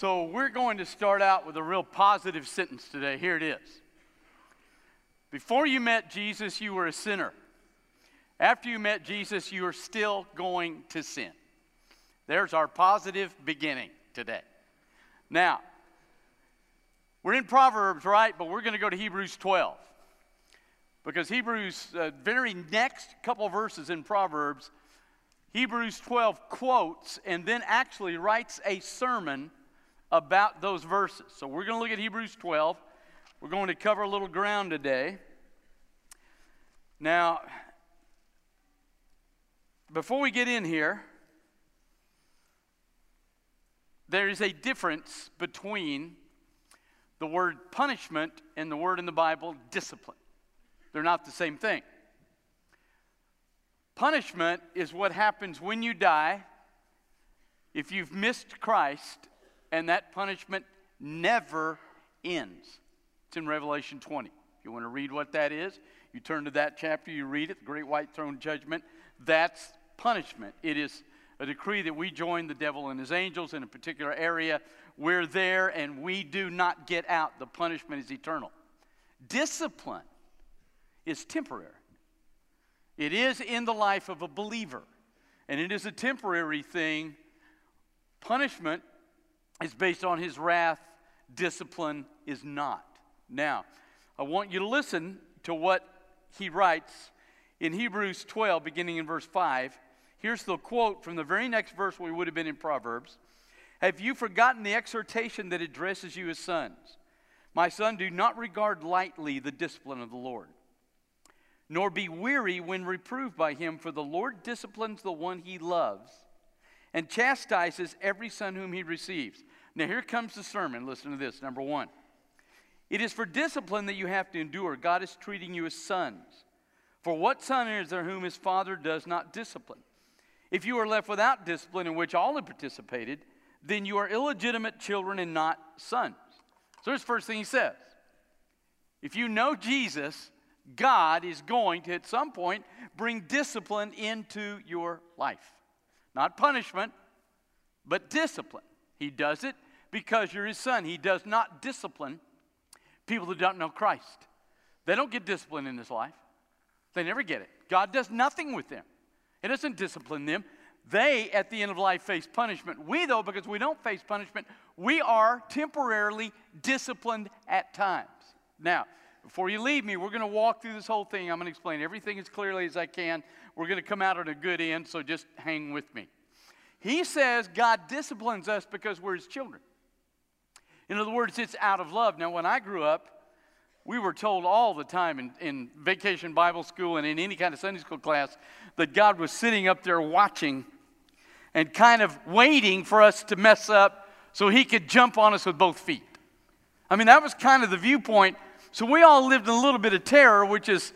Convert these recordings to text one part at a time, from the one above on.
So, we're going to start out with a real positive sentence today. Here it is Before you met Jesus, you were a sinner. After you met Jesus, you are still going to sin. There's our positive beginning today. Now, we're in Proverbs, right? But we're going to go to Hebrews 12. Because Hebrews, uh, very next couple verses in Proverbs, Hebrews 12 quotes and then actually writes a sermon about those verses. So we're going to look at Hebrews 12. We're going to cover a little ground today. Now, before we get in here, there is a difference between the word punishment and the word in the Bible discipline. They're not the same thing. Punishment is what happens when you die if you've missed Christ, and that punishment never ends. It's in Revelation 20. If you want to read what that is, you turn to that chapter, you read it, the great white throne judgment. That's punishment. It is a decree that we join the devil and his angels in a particular area. We're there and we do not get out. The punishment is eternal. Discipline is temporary, it is in the life of a believer, and it is a temporary thing. Punishment is based on his wrath, discipline is not. Now, I want you to listen to what he writes in Hebrews 12, beginning in verse 5. Here's the quote from the very next verse we would have been in Proverbs Have you forgotten the exhortation that addresses you as sons? My son, do not regard lightly the discipline of the Lord, nor be weary when reproved by him, for the Lord disciplines the one he loves and chastises every son whom he receives. Now, here comes the sermon. Listen to this. Number one it is for discipline that you have to endure. God is treating you as sons. For what son is there whom his father does not discipline? If you are left without discipline in which all have participated, then you are illegitimate children and not sons. So here's the first thing he says. If you know Jesus, God is going to, at some point, bring discipline into your life. Not punishment, but discipline. He does it because you're his son. He does not discipline people who don't know Christ. They don't get discipline in this life, they never get it. God does nothing with them. He doesn't discipline them. They, at the end of life, face punishment. We, though, because we don't face punishment, we are temporarily disciplined at times. Now, before you leave me, we're going to walk through this whole thing. I'm going to explain everything as clearly as I can. We're going to come out at a good end, so just hang with me. He says God disciplines us because we're his children. In other words, it's out of love. Now, when I grew up, we were told all the time in, in vacation Bible school and in any kind of Sunday school class that God was sitting up there watching and kind of waiting for us to mess up so he could jump on us with both feet. I mean, that was kind of the viewpoint. So we all lived in a little bit of terror, which is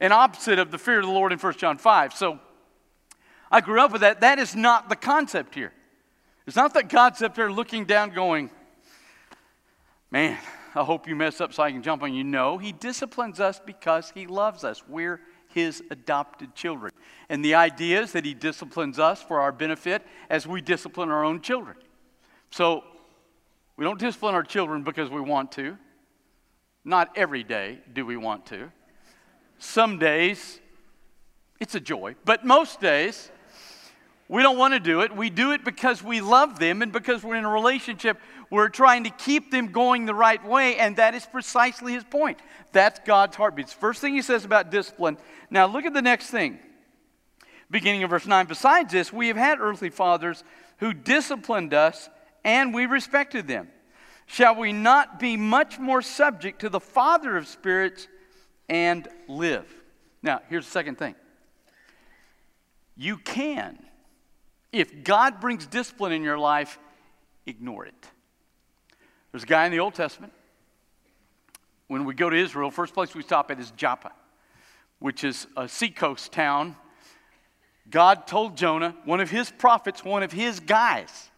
an opposite of the fear of the Lord in 1 John 5. So I grew up with that. That is not the concept here. It's not that God's up there looking down going, man, I hope you mess up so I can jump on you. No, He disciplines us because He loves us. We're His adopted children. And the idea is that He disciplines us for our benefit as we discipline our own children. So we don't discipline our children because we want to. Not every day do we want to. Some days it's a joy, but most days we don't want to do it. We do it because we love them and because we're in a relationship. We're trying to keep them going the right way, and that is precisely his point. That's God's heartbeat. First thing he says about discipline. Now, look at the next thing. Beginning of verse 9. Besides this, we have had earthly fathers who disciplined us, and we respected them. Shall we not be much more subject to the Father of spirits and live? Now, here's the second thing. You can if God brings discipline in your life, ignore it. There's a guy in the Old Testament. When we go to Israel, first place we stop at is Joppa, which is a seacoast town. God told Jonah, one of his prophets, one of his guys,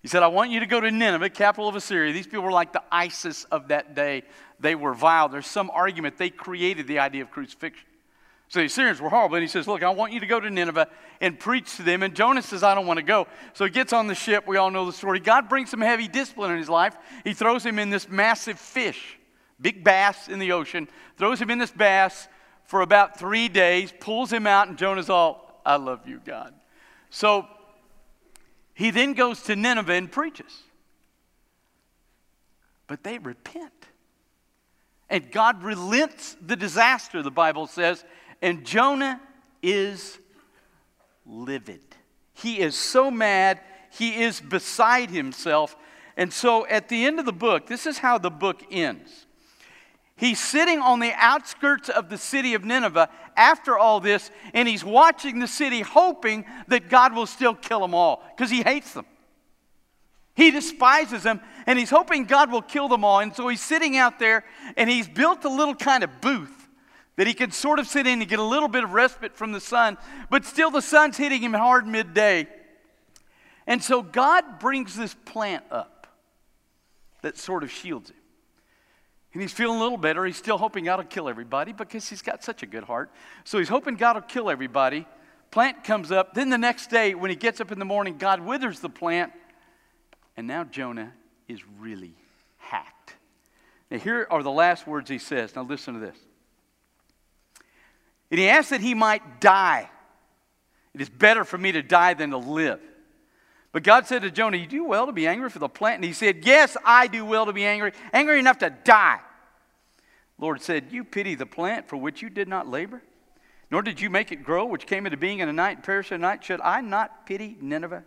he said, I want you to go to Nineveh, capital of Assyria. These people were like the ISIS of that day. They were vile. There's some argument they created the idea of crucifixion. So the Assyrians were horrible. And he says, Look, I want you to go to Nineveh and preach to them. And Jonah says, I don't want to go. So he gets on the ship. We all know the story. God brings some heavy discipline in his life. He throws him in this massive fish, big bass in the ocean, throws him in this bass for about three days, pulls him out, and Jonah's all, I love you, God. So he then goes to Nineveh and preaches. But they repent. And God relents the disaster, the Bible says, and Jonah is livid. He is so mad, he is beside himself. And so at the end of the book, this is how the book ends. He's sitting on the outskirts of the city of Nineveh after all this, and he's watching the city, hoping that God will still kill them all because he hates them. He despises them, and he's hoping God will kill them all. And so he's sitting out there, and he's built a little kind of booth that he can sort of sit in and get a little bit of respite from the sun, but still the sun's hitting him hard midday. And so God brings this plant up that sort of shields him. And he's feeling a little better. He's still hoping God will kill everybody because he's got such a good heart. So he's hoping God will kill everybody. Plant comes up. Then the next day, when he gets up in the morning, God withers the plant. And now Jonah is really hacked. Now, here are the last words he says. Now, listen to this. And he asked that he might die. It is better for me to die than to live. But God said to Jonah, You do well to be angry for the plant. And he said, Yes, I do well to be angry, angry enough to die. Lord said, You pity the plant for which you did not labor, nor did you make it grow, which came into being in a night and perished in a night. Should I not pity Nineveh,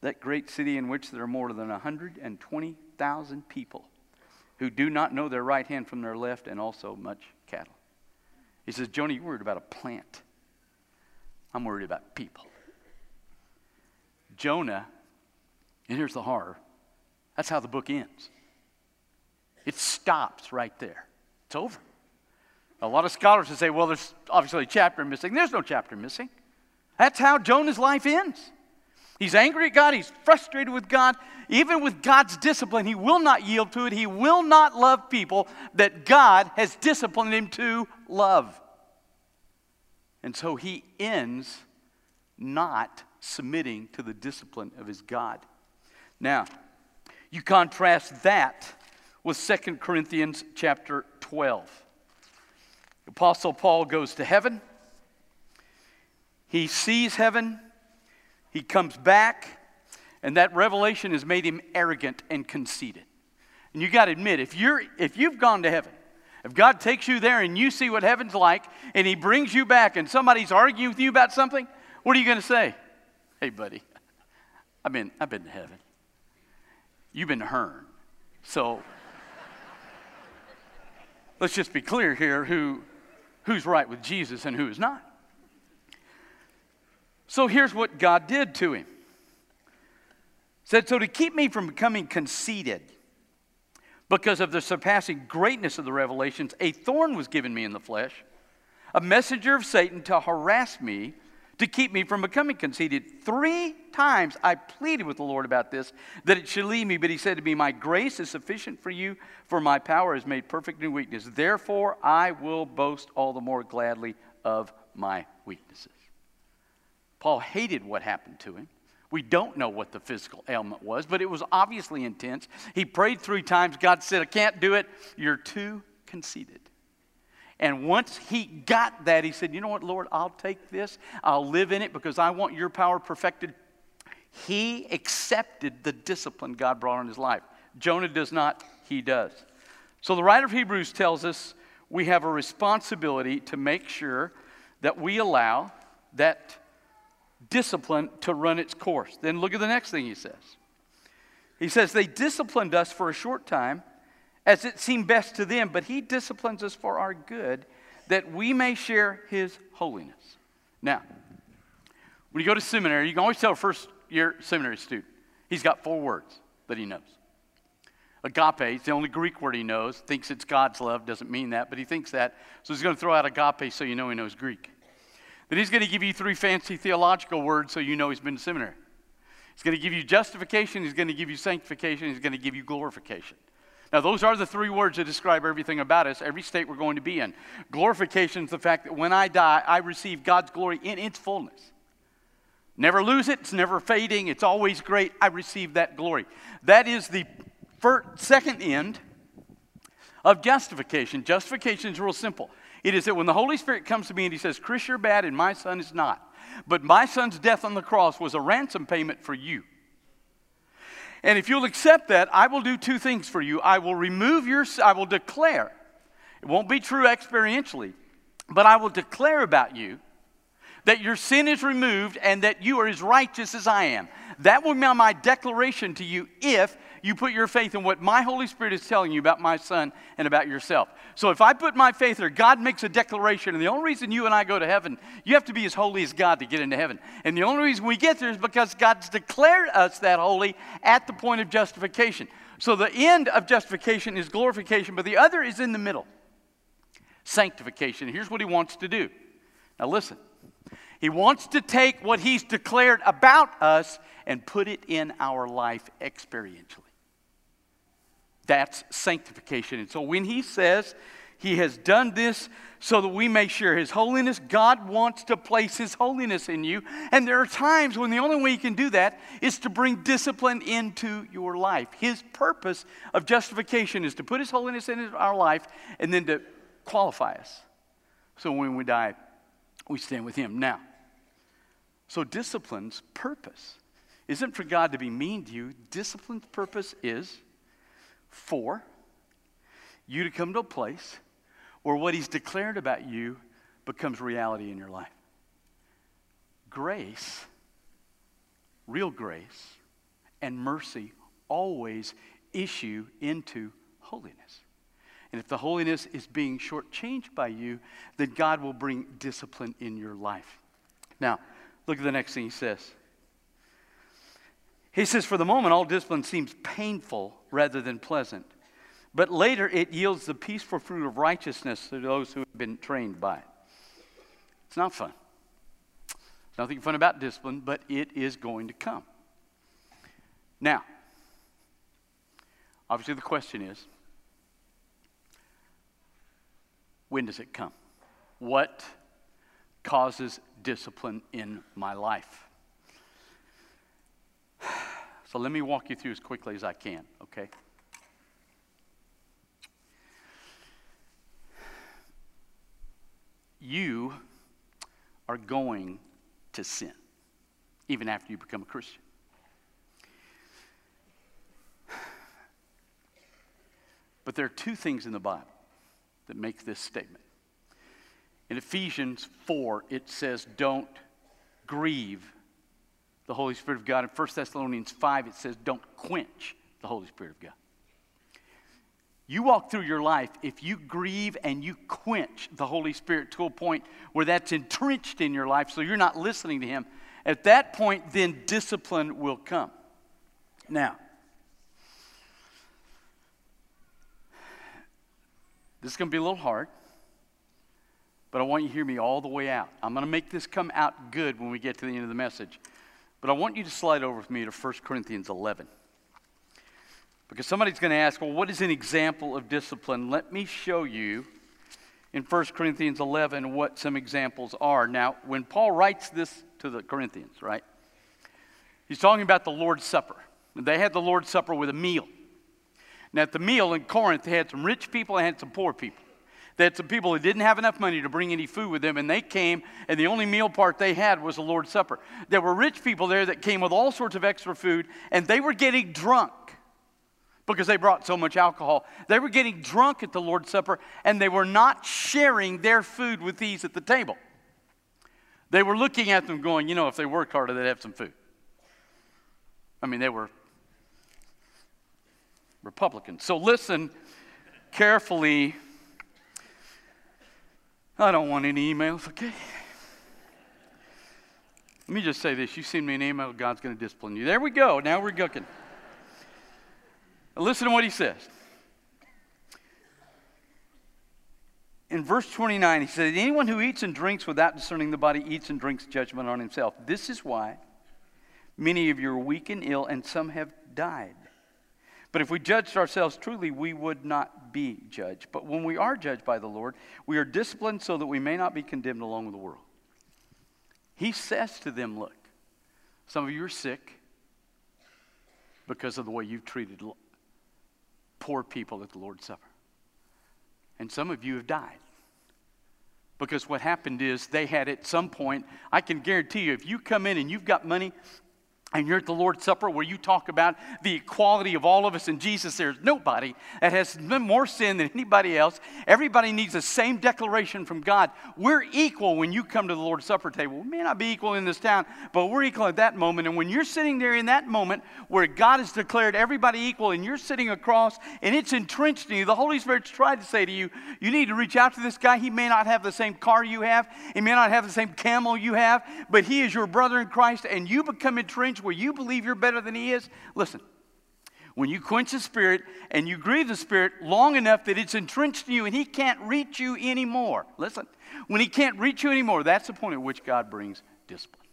that great city in which there are more than 120,000 people who do not know their right hand from their left, and also much? He says, Jonah, you're worried about a plant. I'm worried about people. Jonah, and here's the horror that's how the book ends. It stops right there, it's over. A lot of scholars would say, well, there's obviously a chapter missing. There's no chapter missing. That's how Jonah's life ends. He's angry at God. He's frustrated with God. Even with God's discipline, he will not yield to it. He will not love people that God has disciplined him to love. And so he ends not submitting to the discipline of his God. Now, you contrast that with 2 Corinthians chapter 12. Apostle Paul goes to heaven. He sees heaven. He comes back. And that revelation has made him arrogant and conceited. And you got to admit, if, you're, if you've gone to heaven, if God takes you there and you see what heaven's like, and He brings you back and somebody's arguing with you about something, what are you going to say? Hey, buddy, I've been, I've been to heaven. You've been to Hearne. So let's just be clear here who, who's right with Jesus and who is not. So here's what God did to him. Said, so to keep me from becoming conceited, because of the surpassing greatness of the revelations, a thorn was given me in the flesh, a messenger of Satan to harass me, to keep me from becoming conceited. Three times I pleaded with the Lord about this, that it should leave me, but he said to me, My grace is sufficient for you, for my power is made perfect in weakness. Therefore, I will boast all the more gladly of my weaknesses. Paul hated what happened to him. We don't know what the physical ailment was, but it was obviously intense. He prayed three times. God said, I can't do it. You're too conceited. And once he got that, he said, You know what, Lord, I'll take this. I'll live in it because I want your power perfected. He accepted the discipline God brought in his life. Jonah does not, he does. So the writer of Hebrews tells us we have a responsibility to make sure that we allow that discipline to run its course. Then look at the next thing he says. He says, They disciplined us for a short time as it seemed best to them, but he disciplines us for our good that we may share his holiness. Now, when you go to seminary, you can always tell a first year seminary student, he's got four words that he knows. Agape, it's the only Greek word he knows, thinks it's God's love, doesn't mean that, but he thinks that. So he's going to throw out agape so you know he knows Greek. Then he's going to give you three fancy theological words so you know he's been to seminary. He's going to give you justification, he's going to give you sanctification, he's going to give you glorification. Now, those are the three words that describe everything about us, every state we're going to be in. Glorification is the fact that when I die, I receive God's glory in its fullness. Never lose it, it's never fading, it's always great. I receive that glory. That is the first, second end of justification. Justification is real simple. It is that when the Holy Spirit comes to me and He says, Chris, you're bad and my son is not. But my son's death on the cross was a ransom payment for you. And if you'll accept that, I will do two things for you. I will remove your, I will declare, it won't be true experientially, but I will declare about you that your sin is removed and that you are as righteous as I am. That will be my declaration to you if you put your faith in what my Holy Spirit is telling you about my son and about yourself. So if I put my faith there, God makes a declaration, and the only reason you and I go to heaven, you have to be as holy as God to get into heaven. And the only reason we get there is because God's declared us that holy at the point of justification. So the end of justification is glorification, but the other is in the middle sanctification. Here's what he wants to do. Now listen. He wants to take what he's declared about us and put it in our life experientially. That's sanctification. And so when he says he has done this so that we may share his holiness, God wants to place his holiness in you. And there are times when the only way you can do that is to bring discipline into your life. His purpose of justification is to put his holiness in our life and then to qualify us. So when we die, we stand with him. Now, so discipline's purpose isn't for God to be mean to you. Discipline's purpose is for you to come to a place where what he's declared about you becomes reality in your life. Grace, real grace, and mercy always issue into holiness. And if the holiness is being shortchanged by you, then God will bring discipline in your life. Now, look at the next thing he says. He says, For the moment, all discipline seems painful rather than pleasant, but later it yields the peaceful fruit of righteousness to those who have been trained by it. It's not fun. Nothing fun about discipline, but it is going to come. Now, obviously, the question is when does it come? What causes discipline in my life? So let me walk you through as quickly as I can, okay? You are going to sin, even after you become a Christian. But there are two things in the Bible that make this statement. In Ephesians 4, it says, Don't grieve the Holy Spirit of God. In 1 Thessalonians 5, it says, don't quench the Holy Spirit of God. You walk through your life, if you grieve and you quench the Holy Spirit to a point where that's entrenched in your life, so you're not listening to Him, at that point, then discipline will come. Now, this is going to be a little hard, but I want you to hear me all the way out. I'm going to make this come out good when we get to the end of the message. But I want you to slide over with me to 1 Corinthians 11. Because somebody's going to ask, well, what is an example of discipline? Let me show you in 1 Corinthians 11 what some examples are. Now, when Paul writes this to the Corinthians, right, he's talking about the Lord's Supper. They had the Lord's Supper with a meal. Now, at the meal in Corinth, they had some rich people and had some poor people. Had some people that didn't have enough money to bring any food with them, and they came, and the only meal part they had was the Lord's Supper. There were rich people there that came with all sorts of extra food, and they were getting drunk because they brought so much alcohol. They were getting drunk at the Lord's Supper, and they were not sharing their food with these at the table. They were looking at them going, you know, if they worked harder, they'd have some food. I mean, they were Republicans. So listen carefully I don't want any emails, okay? Let me just say this. You send me an email, God's going to discipline you. There we go. Now we're cooking. Listen to what he says. In verse 29, he says, Anyone who eats and drinks without discerning the body eats and drinks judgment on himself. This is why many of you are weak and ill, and some have died. But if we judged ourselves truly, we would not be judged. But when we are judged by the Lord, we are disciplined so that we may not be condemned along with the world. He says to them, Look, some of you are sick because of the way you've treated poor people at the Lord's Supper. And some of you have died. Because what happened is they had at some point, I can guarantee you, if you come in and you've got money and you're at the Lord's Supper where you talk about the equality of all of us in Jesus, there's nobody that has more sin than anybody else. Everybody needs the same declaration from God. We're equal when you come to the Lord's Supper table. We may not be equal in this town, but we're equal at that moment. And when you're sitting there in that moment where God has declared everybody equal and you're sitting across and it's entrenched in you, the Holy Spirit's tried to say to you, you need to reach out to this guy. He may not have the same car you have, he may not have the same camel you have, but he is your brother in Christ and you become entrenched where you believe you're better than He is, listen, when you quench the Spirit and you grieve the Spirit long enough that it's entrenched in you and He can't reach you anymore, listen, when He can't reach you anymore, that's the point at which God brings discipline.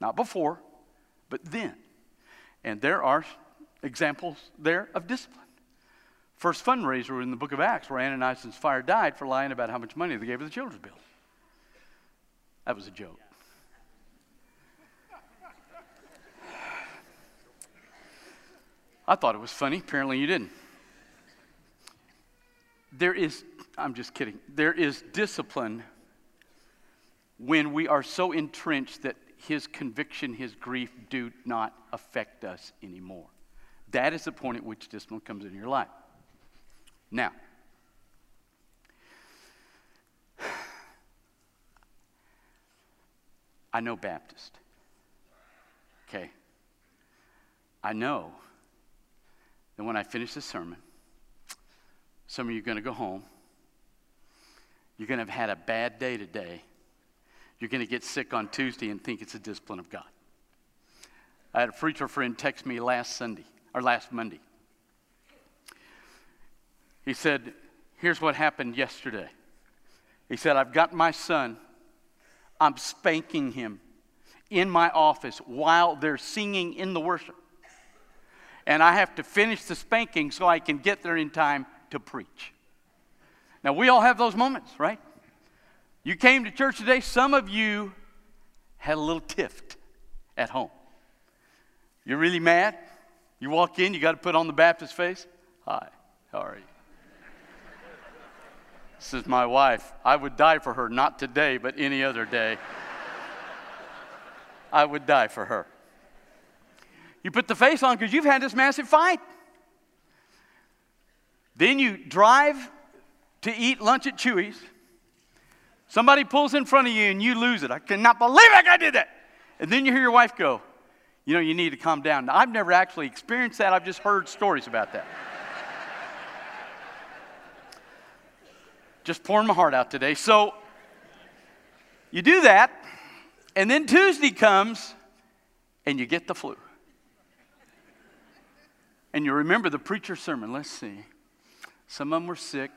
Not before, but then. And there are examples there of discipline. First fundraiser in the book of Acts where Ananias and Sapphira died for lying about how much money they gave to the children's bill. That was a joke. I thought it was funny. Apparently, you didn't. There is, I'm just kidding, there is discipline when we are so entrenched that his conviction, his grief do not affect us anymore. That is the point at which discipline comes into your life. Now, I know Baptist. Okay? I know then, when I finish this sermon, some of you are going to go home. You're going to have had a bad day today. You're going to get sick on Tuesday and think it's a discipline of God. I had a preacher friend text me last Sunday, or last Monday. He said, Here's what happened yesterday. He said, I've got my son, I'm spanking him in my office while they're singing in the worship and I have to finish the spanking so I can get there in time to preach. Now, we all have those moments, right? You came to church today, some of you had a little tiff at home. You're really mad? You walk in, you got to put on the Baptist face. Hi, how are you? This is my wife. I would die for her, not today, but any other day. I would die for her. You put the face on because you've had this massive fight. Then you drive to eat lunch at Chuy's. Somebody pulls in front of you and you lose it. I cannot believe I did that. And then you hear your wife go, You know, you need to calm down. Now, I've never actually experienced that, I've just heard stories about that. just pouring my heart out today. So you do that, and then Tuesday comes and you get the flu. And you remember the preacher's sermon. Let's see. Some of them were sick.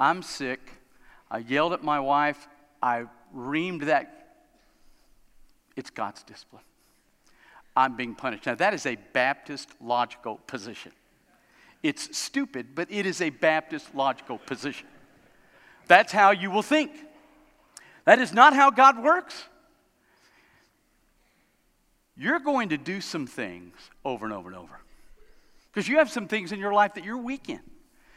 I'm sick. I yelled at my wife. I reamed that. It's God's discipline. I'm being punished. Now, that is a Baptist logical position. It's stupid, but it is a Baptist logical position. That's how you will think. That is not how God works. You're going to do some things over and over and over. Because you have some things in your life that you're weak in.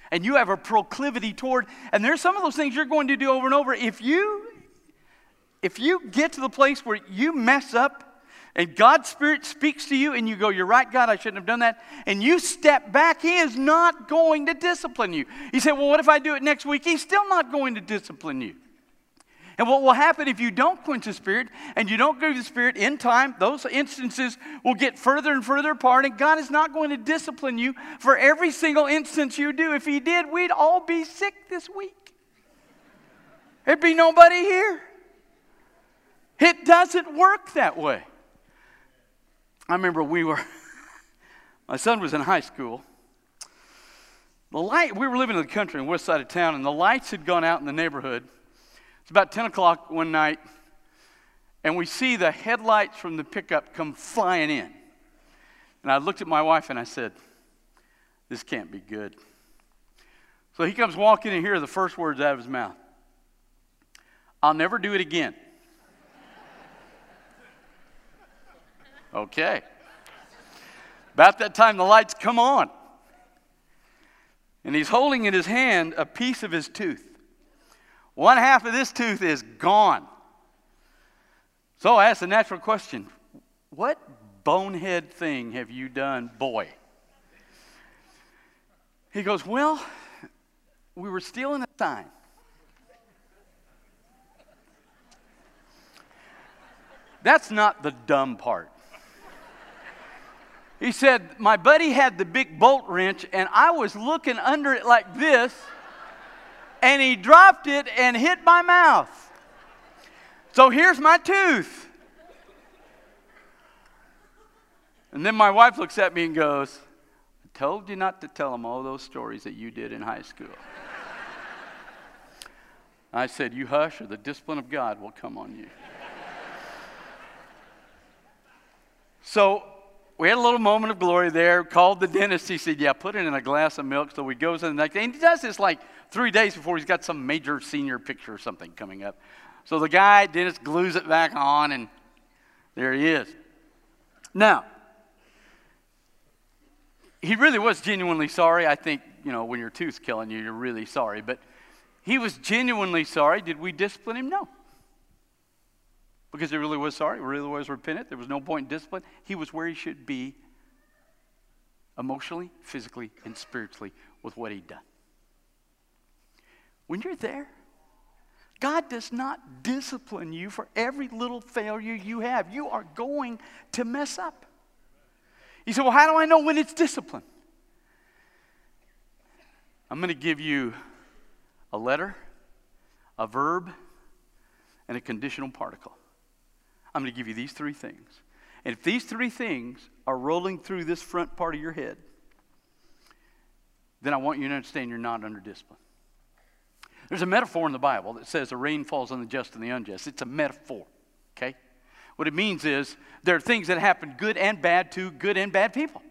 And you have a proclivity toward, and there's some of those things you're going to do over and over. If you if you get to the place where you mess up and God's Spirit speaks to you and you go, You're right, God, I shouldn't have done that, and you step back, He is not going to discipline you. He said, Well, what if I do it next week? He's still not going to discipline you. And what will happen if you don't quench the Spirit and you don't grieve the Spirit in time, those instances will get further and further apart, and God is not going to discipline you for every single instance you do. If He did, we'd all be sick this week. There'd be nobody here. It doesn't work that way. I remember we were, my son was in high school. The light, we were living in the country on the west side of town, and the lights had gone out in the neighborhood. It's about 10 o'clock one night, and we see the headlights from the pickup come flying in. And I looked at my wife and I said, This can't be good. So he comes walking in here, the first words out of his mouth I'll never do it again. okay. About that time, the lights come on. And he's holding in his hand a piece of his tooth. One half of this tooth is gone. So I asked the natural question What bonehead thing have you done, boy? He goes, Well, we were stealing a sign. That's not the dumb part. He said, My buddy had the big bolt wrench, and I was looking under it like this, and he dropped it and hit my mouth. So here's my tooth. And then my wife looks at me and goes, I told you not to tell him all those stories that you did in high school. I said, You hush, or the discipline of God will come on you. so we had a little moment of glory there. Called the dentist. He said, Yeah, put it in a glass of milk. So he goes in the next day. And he does this like three days before he's got some major senior picture or something coming up. So the guy, Dennis, glues it back on, and there he is. Now, he really was genuinely sorry. I think, you know, when your tooth's killing you, you're really sorry. But he was genuinely sorry. Did we discipline him? No. Because he really was sorry, he really was repentant. There was no point in discipline. He was where he should be emotionally, physically, and spiritually with what he'd done. When you're there, God does not discipline you for every little failure you have. You are going to mess up. You say, Well, how do I know when it's discipline? I'm going to give you a letter, a verb, and a conditional particle. I'm going to give you these three things. And if these three things are rolling through this front part of your head, then I want you to understand you're not under discipline. There's a metaphor in the Bible that says the rain falls on the just and the unjust. It's a metaphor, okay? What it means is there are things that happen good and bad to good and bad people.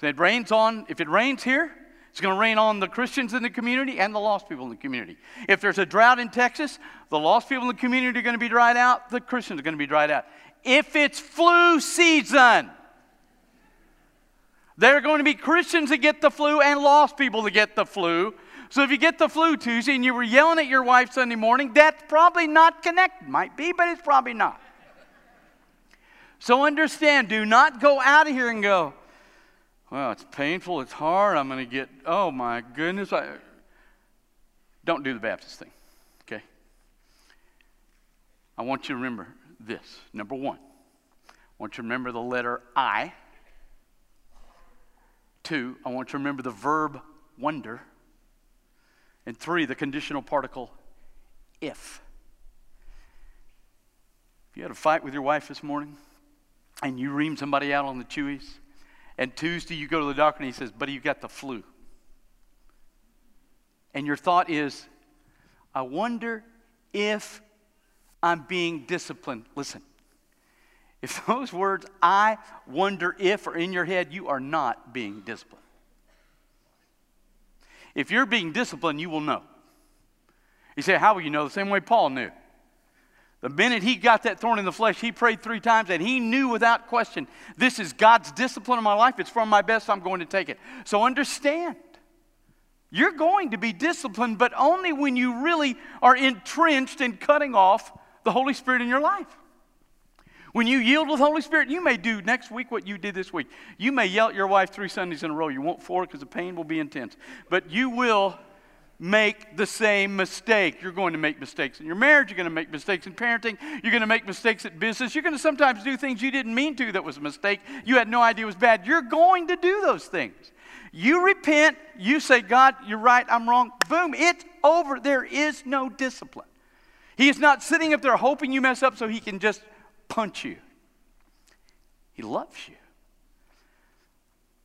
So it rains on, if it rains here, it's going to rain on the Christians in the community and the lost people in the community. If there's a drought in Texas, the lost people in the community are going to be dried out, the Christians are going to be dried out. If it's flu season, there are going to be Christians that get the flu and lost people that get the flu. So if you get the flu Tuesday and you were yelling at your wife Sunday morning, that's probably not connected. Might be, but it's probably not. So understand, do not go out of here and go, well, it's painful, it's hard, I'm going to get, oh my goodness. I... Don't do the Baptist thing, okay? I want you to remember this. Number one, I want you to remember the letter I. Two, I want you to remember the verb wonder. And three, the conditional particle if. If you had a fight with your wife this morning and you ream somebody out on the Chuy's, and Tuesday you go to the doctor and he says, Buddy, you've got the flu. And your thought is, I wonder if I'm being disciplined. Listen, if those words, I wonder if, are in your head, you are not being disciplined. If you're being disciplined, you will know. You say, How will you know? The same way Paul knew. The minute he got that thorn in the flesh, he prayed three times and he knew without question this is God's discipline in my life. It's for my best. I'm going to take it. So understand, you're going to be disciplined, but only when you really are entrenched in cutting off the Holy Spirit in your life. When you yield with Holy Spirit, you may do next week what you did this week. You may yell at your wife three Sundays in a row. You won't four because the pain will be intense. But you will make the same mistake. You're going to make mistakes in your marriage. You're going to make mistakes in parenting. You're going to make mistakes at business. You're going to sometimes do things you didn't mean to that was a mistake. You had no idea was bad. You're going to do those things. You repent. You say, God, you're right. I'm wrong. Boom. It's over. There is no discipline. He is not sitting up there hoping you mess up so he can just punch you. He loves you.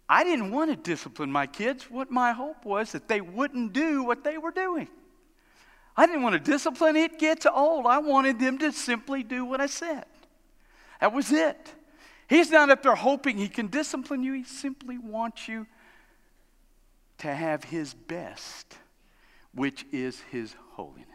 I didn't want to discipline my kids. What my hope was that they wouldn't do what they were doing. I didn't want to discipline. It gets old. I wanted them to simply do what I said. That was it. He's not up there hoping he can discipline you. He simply wants you to have his best, which is his holiness.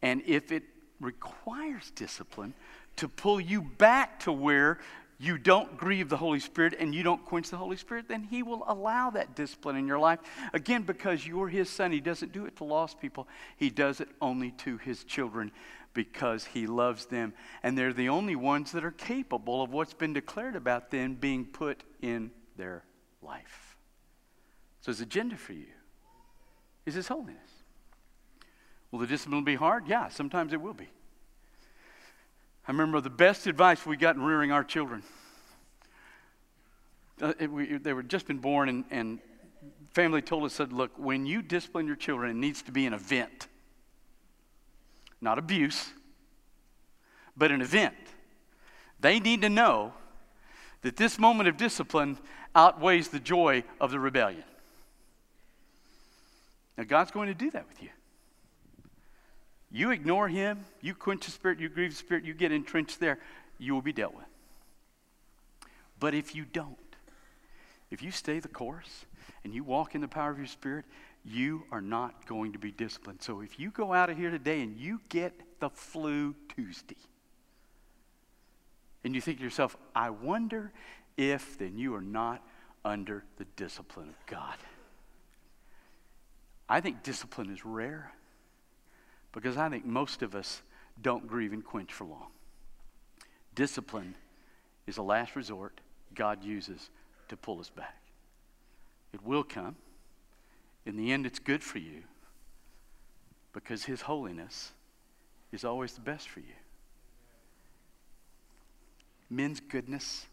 And if it requires discipline to pull you back to where you don't grieve the Holy Spirit and you don't quench the Holy Spirit, then He will allow that discipline in your life. Again, because you're His Son. He doesn't do it to lost people, He does it only to His children because He loves them. And they're the only ones that are capable of what's been declared about them being put in their life. So His agenda for you is His holiness. Will the discipline be hard? Yeah, sometimes it will be. I remember the best advice we got in rearing our children. Uh, they were just been born, and, and family told us, said, look, when you discipline your children, it needs to be an event. Not abuse, but an event. They need to know that this moment of discipline outweighs the joy of the rebellion. Now, God's going to do that with you. You ignore him, you quench the spirit, you grieve the spirit, you get entrenched there, you will be dealt with. But if you don't, if you stay the course and you walk in the power of your spirit, you are not going to be disciplined. So if you go out of here today and you get the flu Tuesday, and you think to yourself, I wonder if then you are not under the discipline of God. I think discipline is rare. Because I think most of us don't grieve and quench for long. Discipline is a last resort God uses to pull us back. It will come. In the end, it's good for you because His holiness is always the best for you. Men's goodness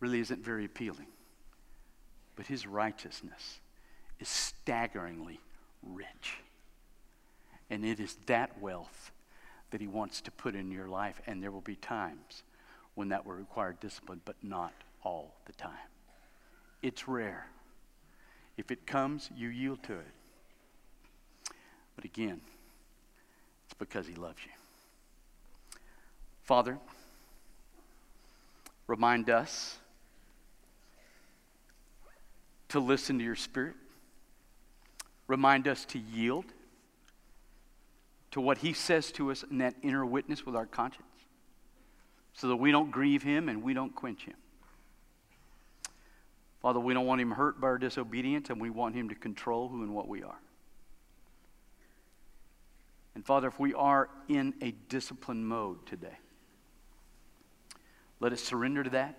really isn't very appealing, but His righteousness is staggeringly rich. And it is that wealth that He wants to put in your life. And there will be times when that will require discipline, but not all the time. It's rare. If it comes, you yield to it. But again, it's because He loves you. Father, remind us to listen to your Spirit. Remind us to yield to what he says to us in that inner witness with our conscience so that we don't grieve him and we don't quench him. Father, we don't want him hurt by our disobedience and we want him to control who and what we are. And Father, if we are in a discipline mode today, let us surrender to that,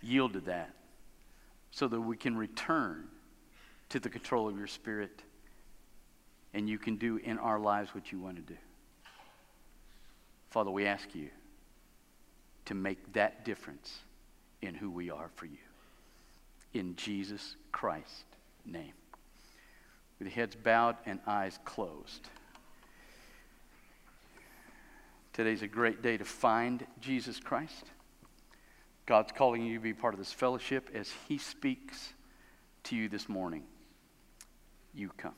yield to that, so that we can return to the control of your Spirit and you can do in our lives what you want to do. Father, we ask you to make that difference in who we are for you. In Jesus Christ's name. With heads bowed and eyes closed. Today's a great day to find Jesus Christ. God's calling you to be part of this fellowship as He speaks to you this morning. You come.